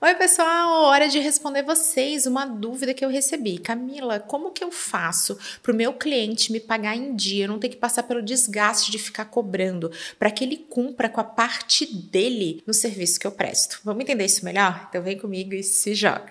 Oi, pessoal! Hora de responder vocês uma dúvida que eu recebi. Camila, como que eu faço para o meu cliente me pagar em dia, não ter que passar pelo desgaste de ficar cobrando, para que ele cumpra com a parte dele no serviço que eu presto? Vamos entender isso melhor? Então vem comigo e se joga.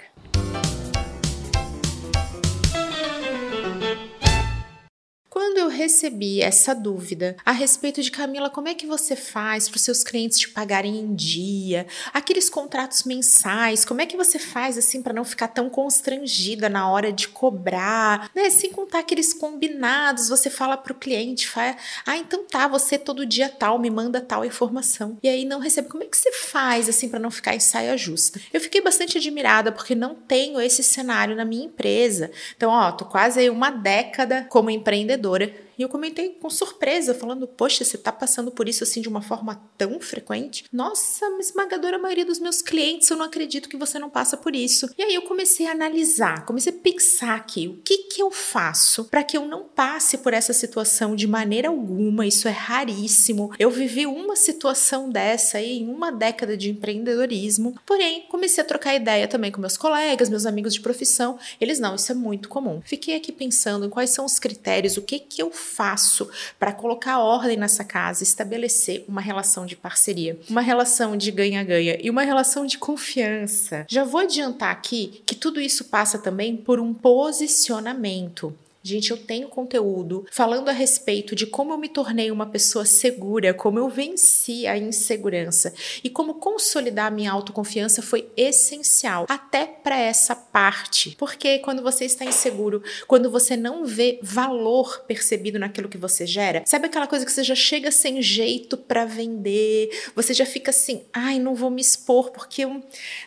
Recebi essa dúvida a respeito de Camila, como é que você faz para os seus clientes te pagarem em dia? Aqueles contratos mensais, como é que você faz assim para não ficar tão constrangida na hora de cobrar, né? Sem contar aqueles combinados, você fala para o cliente, fala, ah, então tá, você todo dia tal me manda tal informação e aí não recebe. Como é que você faz assim para não ficar em saia justa? Eu fiquei bastante admirada porque não tenho esse cenário na minha empresa. Então, ó, tô quase uma década como empreendedora e eu comentei com surpresa, falando: Poxa, você está passando por isso assim de uma forma tão frequente? Nossa, esmagadora maioria dos meus clientes, eu não acredito que você não passa por isso. E aí eu comecei a analisar, comecei a pensar aqui: o que, que eu faço para que eu não passe por essa situação de maneira alguma? Isso é raríssimo. Eu vivi uma situação dessa aí em uma década de empreendedorismo, porém comecei a trocar ideia também com meus colegas, meus amigos de profissão. Eles não, isso é muito comum. Fiquei aqui pensando em quais são os critérios, o que que eu faço para colocar ordem nessa casa, estabelecer uma relação de parceria, uma relação de ganha-ganha e uma relação de confiança? Já vou adiantar aqui que tudo isso passa também por um posicionamento. Gente, eu tenho conteúdo falando a respeito de como eu me tornei uma pessoa segura, como eu venci a insegurança e como consolidar a minha autoconfiança foi essencial até para essa parte. Porque quando você está inseguro, quando você não vê valor percebido naquilo que você gera, sabe aquela coisa que você já chega sem jeito para vender, você já fica assim, ai, não vou me expor porque eu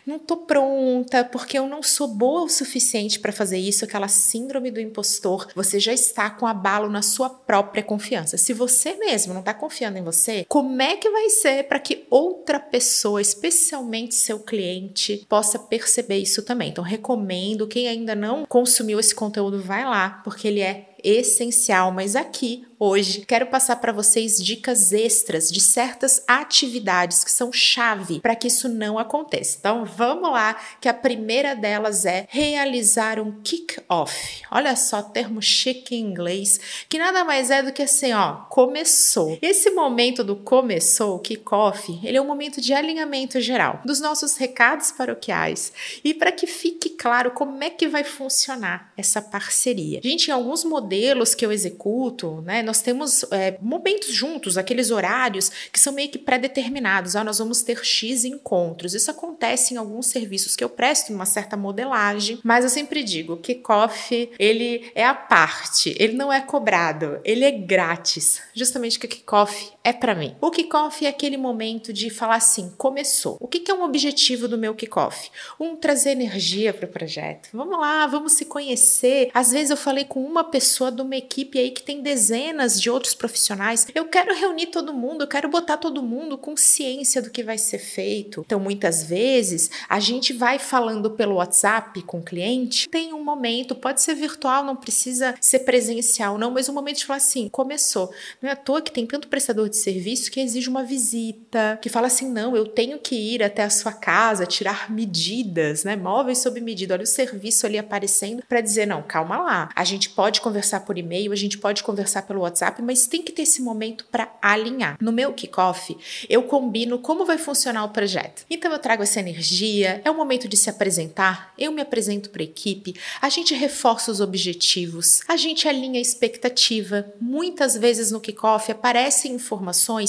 não tô pronta, porque eu não sou boa o suficiente para fazer isso, aquela síndrome do impostor você já está com abalo na sua própria confiança. Se você mesmo não está confiando em você, como é que vai ser para que outra pessoa, especialmente seu cliente, possa perceber isso também? Então, recomendo quem ainda não consumiu esse conteúdo, vai lá, porque ele é essencial, mas aqui hoje quero passar para vocês dicas extras de certas atividades que são chave para que isso não aconteça. Então vamos lá, que a primeira delas é realizar um kick-off. Olha só, termo chique em inglês, que nada mais é do que assim, ó, começou. Esse momento do começou, kick-off, ele é um momento de alinhamento geral dos nossos recados paroquiais e para que fique claro como é que vai funcionar essa parceria. Gente, em alguns modelos que eu executo, né, nós temos é, momentos juntos, aqueles horários que são meio que pré-determinados. Ah, nós vamos ter X encontros. Isso acontece em alguns serviços que eu presto uma certa modelagem, mas eu sempre digo, o kickoff, ele é a parte, ele não é cobrado, ele é grátis. Justamente que kickoff é para mim. O kickoff é aquele momento de falar assim, começou. O que, é um objetivo do meu kickoff? Um, trazer energia para o projeto. Vamos lá, vamos se conhecer. Às vezes eu falei com uma pessoa de uma equipe aí que tem dezenas dezenas de outros profissionais. Eu quero reunir todo mundo, eu quero botar todo mundo com ciência do que vai ser feito. Então, muitas vezes, a gente vai falando pelo WhatsApp com o cliente, tem um momento, pode ser virtual, não precisa ser presencial, não, mas um momento de falar assim: começou. Não é à toa que tem tanto prestador de serviço que exige uma visita, que fala assim: não, eu tenho que ir até a sua casa, tirar medidas, né? Móveis sob medida. Olha o serviço ali aparecendo para dizer: não, calma lá. A gente pode conversar por e-mail, a gente pode conversar pelo WhatsApp, mas tem que ter esse momento para alinhar. No meu kickoff, eu combino como vai funcionar o projeto. Então eu trago essa energia, é o momento de se apresentar, eu me apresento para a equipe, a gente reforça os objetivos, a gente alinha a expectativa. Muitas vezes no kickoff aparecem informações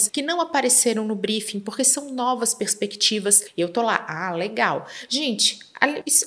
que não apareceram no briefing porque são novas perspectivas. E eu tô lá, ah, legal. Gente,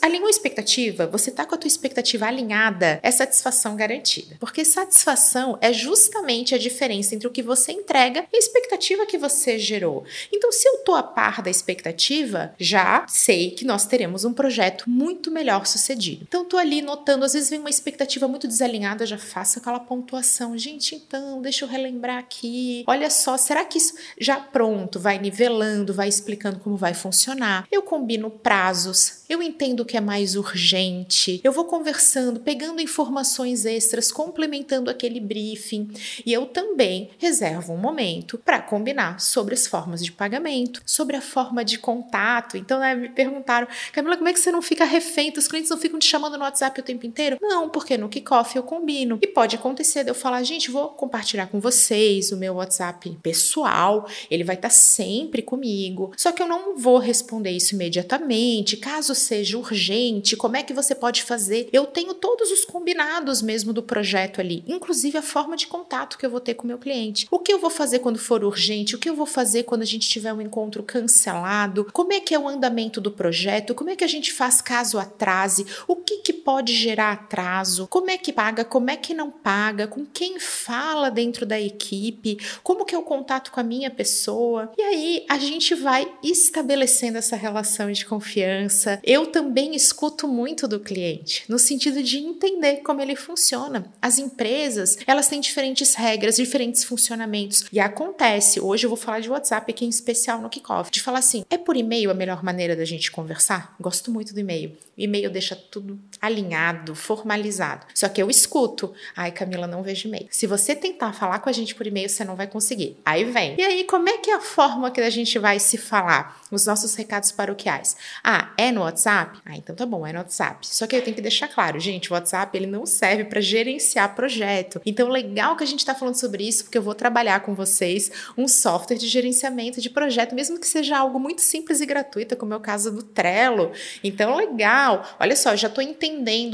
Alinhou a expectativa? Você está com a tua expectativa alinhada? É satisfação garantida. Porque satisfação é justamente a diferença entre o que você entrega e a expectativa que você gerou. Então, se eu estou a par da expectativa, já sei que nós teremos um projeto muito melhor sucedido. Então, estou ali notando, às vezes vem uma expectativa muito desalinhada, já faço aquela pontuação. Gente, então, deixa eu relembrar aqui. Olha só, será que isso já pronto, vai nivelando, vai explicando como vai funcionar? Eu combino prazos, eu entendo o que é mais urgente, eu vou conversando, pegando informações extras, complementando aquele briefing e eu também reservo um momento para combinar sobre as formas de pagamento, sobre a forma de contato. Então, né, me perguntaram, Camila, como é que você não fica refém? Os clientes não ficam te chamando no WhatsApp o tempo inteiro? Não, porque no kickoff eu combino. E pode acontecer de eu falar, gente, vou compartilhar com vocês o meu WhatsApp pessoal, ele vai estar tá sempre comigo. Só que eu não vou responder isso imediatamente. Caso seja urgente, como é que você pode fazer? Eu tenho todos os combinados mesmo do projeto ali, inclusive a forma de contato que eu vou ter com o meu cliente. O que eu vou fazer quando for urgente? O que eu vou fazer quando a gente tiver um encontro cancelado? Como é que é o andamento do projeto? Como é que a gente faz caso atrase? O que, que pode gerar atraso? Como é que paga? Como é que não paga? Com quem fala dentro da equipe? Como que é o contato com a minha pessoa? E aí a gente vai estabelecendo essa relação de confiança. Eu também escuto muito do cliente, no sentido de entender como ele funciona. As empresas, elas têm diferentes regras, diferentes funcionamentos. E acontece, hoje eu vou falar de WhatsApp aqui em especial no kickoff, de falar assim: é por e-mail a melhor maneira da gente conversar? Gosto muito do e-mail. E-mail deixa tudo alinhado, formalizado. Só que eu escuto. Ai, Camila, não vejo e-mail. Se você tentar falar com a gente por e-mail, você não vai conseguir. Aí vem. E aí, como é que é a forma que a gente vai se falar? Os nossos recados paroquiais. Ah, é no WhatsApp? Ah, então tá bom, é no WhatsApp. Só que eu tenho que deixar claro, gente, o WhatsApp ele não serve para gerenciar projeto. Então, legal que a gente está falando sobre isso, porque eu vou trabalhar com vocês um software de gerenciamento de projeto, mesmo que seja algo muito simples e gratuito, como é o caso do Trello. Então, legal. Olha só, já estou entendendo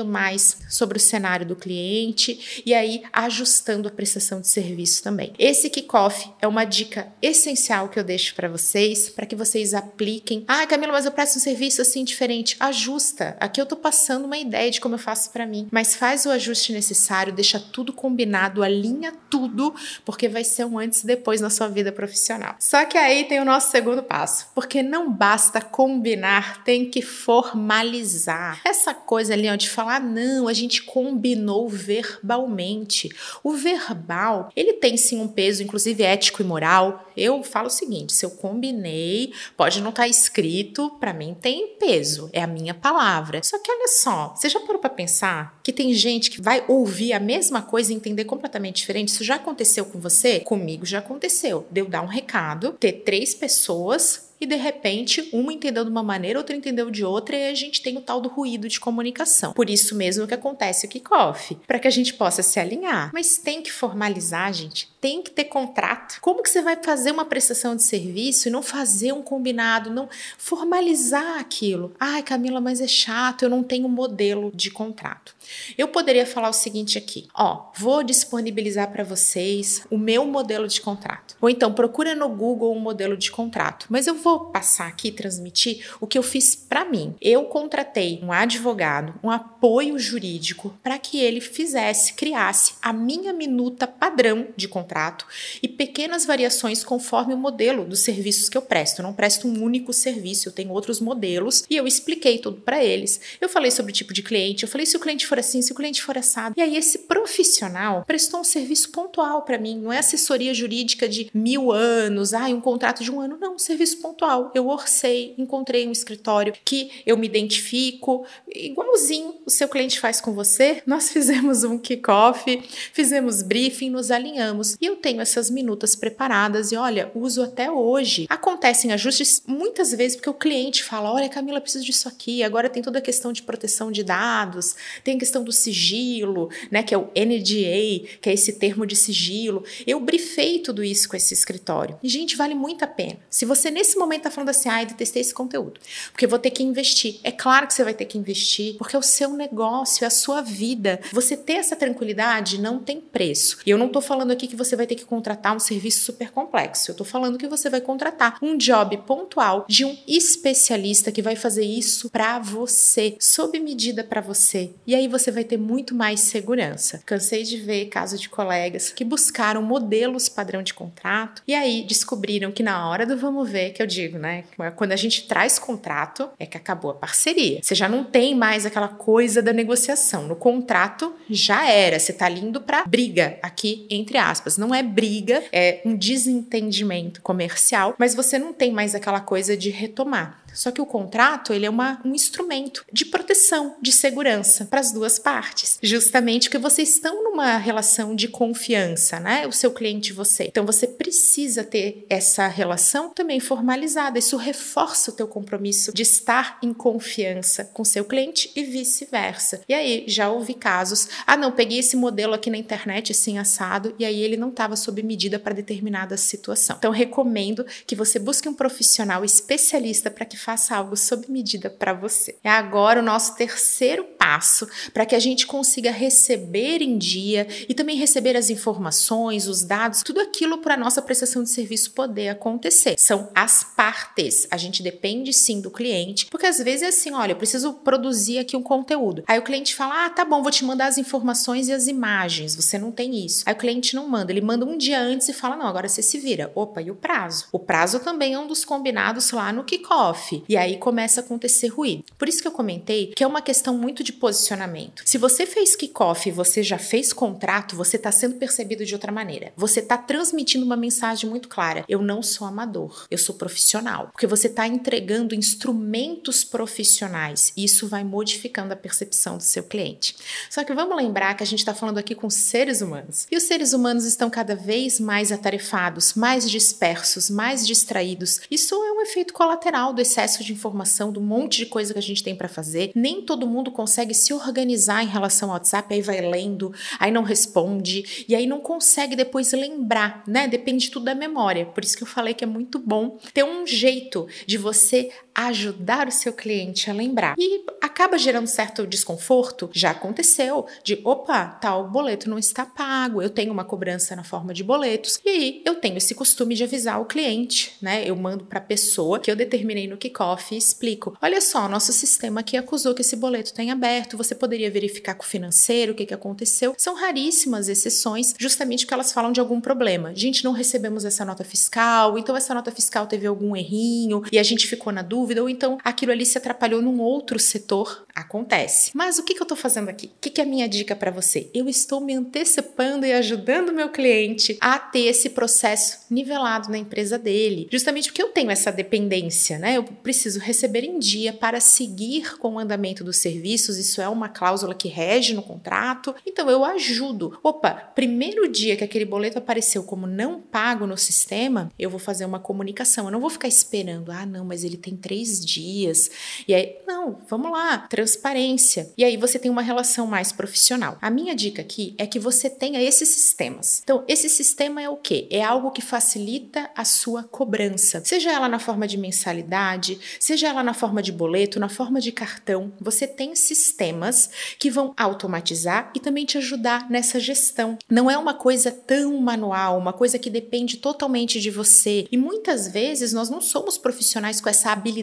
mais sobre o cenário do cliente e aí ajustando a prestação de serviço também. Esse kickoff é uma dica essencial que eu deixo para vocês, para que vocês apliquem. Ah, Camila, mas eu presto um serviço assim diferente. Ajusta. Aqui eu tô passando uma ideia de como eu faço para mim, mas faz o ajuste necessário, deixa tudo combinado, alinha tudo, porque vai ser um antes e depois na sua vida profissional. Só que aí tem o nosso segundo passo, porque não basta combinar, tem que formalizar. Essa coisa de falar, não, a gente combinou verbalmente. O verbal, ele tem sim um peso, inclusive ético e moral. Eu falo o seguinte: se eu combinei, pode não estar tá escrito, para mim tem peso, é a minha palavra. Só que olha só, você já parou para pensar que tem gente que vai ouvir a mesma coisa e entender completamente diferente? Isso já aconteceu com você? Comigo já aconteceu. Deu dar um recado, ter três pessoas e de repente uma entendeu de uma maneira, outra entendeu de outra e a gente tem o tal do ruído de comunicação. Por isso mesmo que acontece o kickoff, para que a gente possa se alinhar. Mas tem que formalizar, gente, tem que ter contrato. Como que você vai fazer uma prestação de serviço e não fazer um combinado, não formalizar aquilo? Ai, Camila, mas é chato, eu não tenho modelo de contrato. Eu poderia falar o seguinte aqui, ó, vou disponibilizar para vocês o meu modelo de contrato. Ou então procura no Google um modelo de contrato, mas eu vou vou passar aqui transmitir o que eu fiz para mim. Eu contratei um advogado, um apoio jurídico para que ele fizesse, criasse a minha minuta padrão de contrato e pequenas variações conforme o modelo dos serviços que eu presto. Eu não presto um único serviço, eu tenho outros modelos e eu expliquei tudo para eles. Eu falei sobre o tipo de cliente, eu falei se o cliente for assim, se o cliente for assado. E aí esse profissional prestou um serviço pontual para mim, não é assessoria jurídica de mil anos, ah, um contrato de um ano, não, um serviço pontual. Eu orcei, encontrei um escritório que eu me identifico, igualzinho seu cliente faz com você. Nós fizemos um kickoff, fizemos briefing, nos alinhamos e eu tenho essas minutas preparadas e olha, uso até hoje. Acontecem ajustes muitas vezes porque o cliente fala: Olha, Camila, preciso disso aqui. Agora tem toda a questão de proteção de dados, tem a questão do sigilo, né, que é o NDA, que é esse termo de sigilo. Eu briefei tudo isso com esse escritório. E, gente, vale muito a pena. Se você nesse momento tá falando assim, ai, detestei esse conteúdo, porque vou ter que investir. É claro que você vai ter que investir, porque é o seu negócio, é a sua vida. Você ter essa tranquilidade não tem preço. E eu não tô falando aqui que você vai ter que contratar um serviço super complexo. Eu tô falando que você vai contratar um job pontual de um especialista que vai fazer isso para você, sob medida para você. E aí você vai ter muito mais segurança. Cansei de ver casos de colegas que buscaram modelos padrão de contrato e aí descobriram que na hora do vamos ver, que eu digo, né? Quando a gente traz contrato, é que acabou a parceria. Você já não tem mais aquela coisa da negociação. No contrato já era. Você tá lindo para briga aqui entre aspas. Não é briga, é um desentendimento comercial, mas você não tem mais aquela coisa de retomar. Só que o contrato, ele é uma, um instrumento de proteção, de segurança para as duas partes. Justamente porque vocês estão numa relação de confiança, né? O seu cliente e você. Então você precisa ter essa relação também formalizada. Isso reforça o teu compromisso de estar em confiança com seu cliente e vice-versa. E aí já ouvi casos, ah não, peguei esse modelo aqui na internet assim assado e aí ele não estava sob medida para determinada situação. Então recomendo que você busque um profissional especialista para que faça algo sob medida para você. É agora o nosso terceiro passo para que a gente consiga receber em dia e também receber as informações, os dados, tudo aquilo para nossa prestação de serviço poder acontecer. São as partes. A gente depende sim do cliente, porque às vezes é assim, olha, eu preciso produzir aqui um conteúdo. Aí o cliente fala: "Ah, tá bom, vou te mandar as informações e as imagens. Você não tem isso". Aí o cliente não manda, ele manda um dia antes e fala: "Não, agora você se vira". Opa, e o prazo? O prazo também é um dos combinados lá no kickoff. E aí começa a acontecer ruído. Por isso que eu comentei que é uma questão muito de posicionamento. Se você fez kickoff você já fez contrato, você está sendo percebido de outra maneira. Você está transmitindo uma mensagem muito clara. Eu não sou amador, eu sou profissional. Porque você está entregando instrumentos profissionais. E isso vai modificando a percepção do seu cliente. Só que vamos lembrar que a gente está falando aqui com seres humanos. E os seres humanos estão cada vez mais atarefados, mais dispersos, mais distraídos. Isso é um efeito colateral do excesso de informação, do monte de coisa que a gente tem para fazer. Nem todo mundo consegue se organizar em relação ao WhatsApp, aí vai lendo, aí não responde, e aí não consegue depois lembrar, né? Depende tudo da memória. Por isso que eu falei que é muito bom ter um jeito de você ajudar o seu cliente a lembrar. E acaba gerando certo desconforto, já aconteceu, de opa, tal boleto não está pago, eu tenho uma cobrança na forma de boletos, e aí eu tenho esse costume de avisar o cliente, né? Eu mando para a pessoa que eu determinei no kickoff e explico: olha só, nosso sistema aqui acusou que esse boleto tem aberto, você poderia verificar com o financeiro o que, que aconteceu. São raríssimas exceções, justamente porque elas falam de algum problema. Gente, não recebemos essa nota fiscal, então essa nota fiscal teve algum errinho e a gente ficou na dúvida, ou então aquilo ali se atrapalhou num outro setor. Acontece. Mas o que, que eu estou fazendo aqui? O que, que é a minha dica para você? Eu estou me antecipando e ajudando meu cliente a ter esse processo nivelado na empresa dele, justamente porque eu tenho essa dependência, né? Eu preciso receber em dia para seguir com o andamento dos serviços, isso é uma cláusula que rege no contrato, então eu ajudo. Opa, primeiro dia que aquele boleto apareceu como não pago no sistema, eu vou fazer uma comunicação, eu não vou ficar esperando, ah, não, mas ele tem três dias, e aí, não, vamos lá, transparência. E aí você tem uma relação mais profissional. A minha dica aqui é que você tenha esses sistemas. Então, esse sistema é o quê? É algo que facilita a sua cobrança. Seja ela na forma de mensalidade, seja ela na forma de boleto, na forma de cartão, você tem sistemas que vão automatizar e também te ajudar nessa gestão. Não é uma coisa tão manual, uma coisa que depende totalmente de você. E muitas vezes nós não somos profissionais com essa habilidade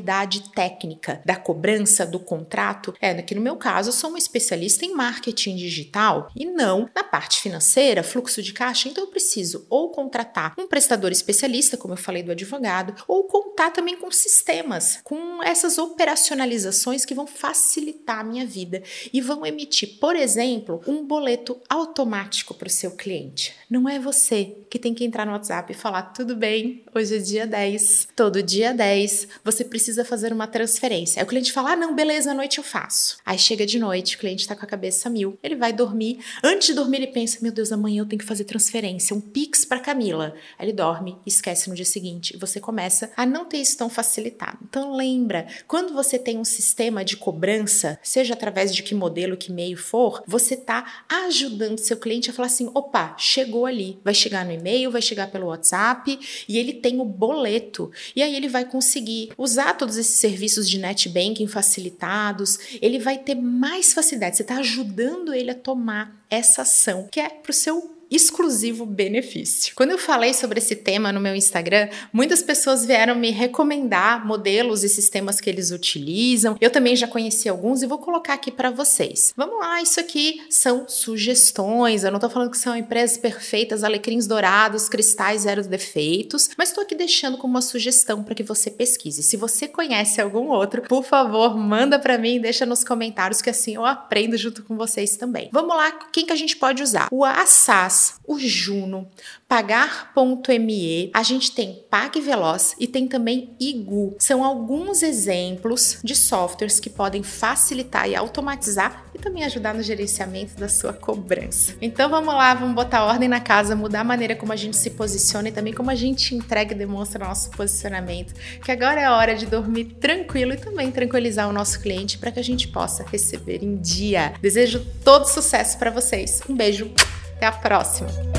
técnica da cobrança, do contrato. É, aqui no meu caso, eu sou uma especialista em marketing digital e não na parte financeira, fluxo de caixa. Então eu preciso ou contratar um prestador especialista, como eu falei do advogado, ou contar também com sistemas, com essas operacionalizações que vão facilitar a minha vida e vão emitir, por exemplo, um boleto automático para o seu cliente. Não é você que tem que entrar no WhatsApp e falar: tudo bem, hoje é dia 10, todo dia 10, você precisa fazer uma transferência. Aí o cliente fala: ah, não, beleza, à noite eu faço. Aí chega de noite, o cliente está com a cabeça mil, ele vai dormir. Antes de dormir, ele pensa: meu Deus, amanhã eu tenho que fazer transferência, um Pix para Camila. Aí ele dorme, esquece no dia seguinte e você começa a não ter isso tão facilitado. Então lembra, quando você tem um sistema de cobrança, seja através de que modelo, que meio for, você está ajudando seu cliente a falar assim: opa, chegou ali, vai chegar no e-mail, vai chegar pelo WhatsApp e ele tem o boleto. E aí ele vai conseguir usar todos esses serviços de net banking facilitados, ele vai ter mais facilidade. Você está ajudando ele a tomar essa ação que é para o seu exclusivo benefício. Quando eu falei sobre esse tema no meu Instagram, muitas pessoas vieram me recomendar modelos e sistemas que eles utilizam. Eu também já conheci alguns e vou colocar aqui para vocês. Vamos lá, isso aqui são sugestões. Eu não tô falando que são empresas perfeitas, alecrins dourados, cristais zero defeitos, mas estou aqui deixando como uma sugestão para que você pesquise. Se você conhece algum outro, por favor, manda para mim, deixa nos comentários que assim eu aprendo junto com vocês também. Vamos lá, quem que a gente pode usar? O Assas O Juno, Pagar.me, a gente tem PagVeloz e tem também Igu. São alguns exemplos de softwares que podem facilitar e automatizar e também ajudar no gerenciamento da sua cobrança. Então vamos lá, vamos botar ordem na casa, mudar a maneira como a gente se posiciona e também como a gente entrega e demonstra nosso posicionamento. Que agora é a hora de dormir tranquilo e também tranquilizar o nosso cliente para que a gente possa receber em dia. Desejo todo sucesso para vocês. Um beijo, até a próxima!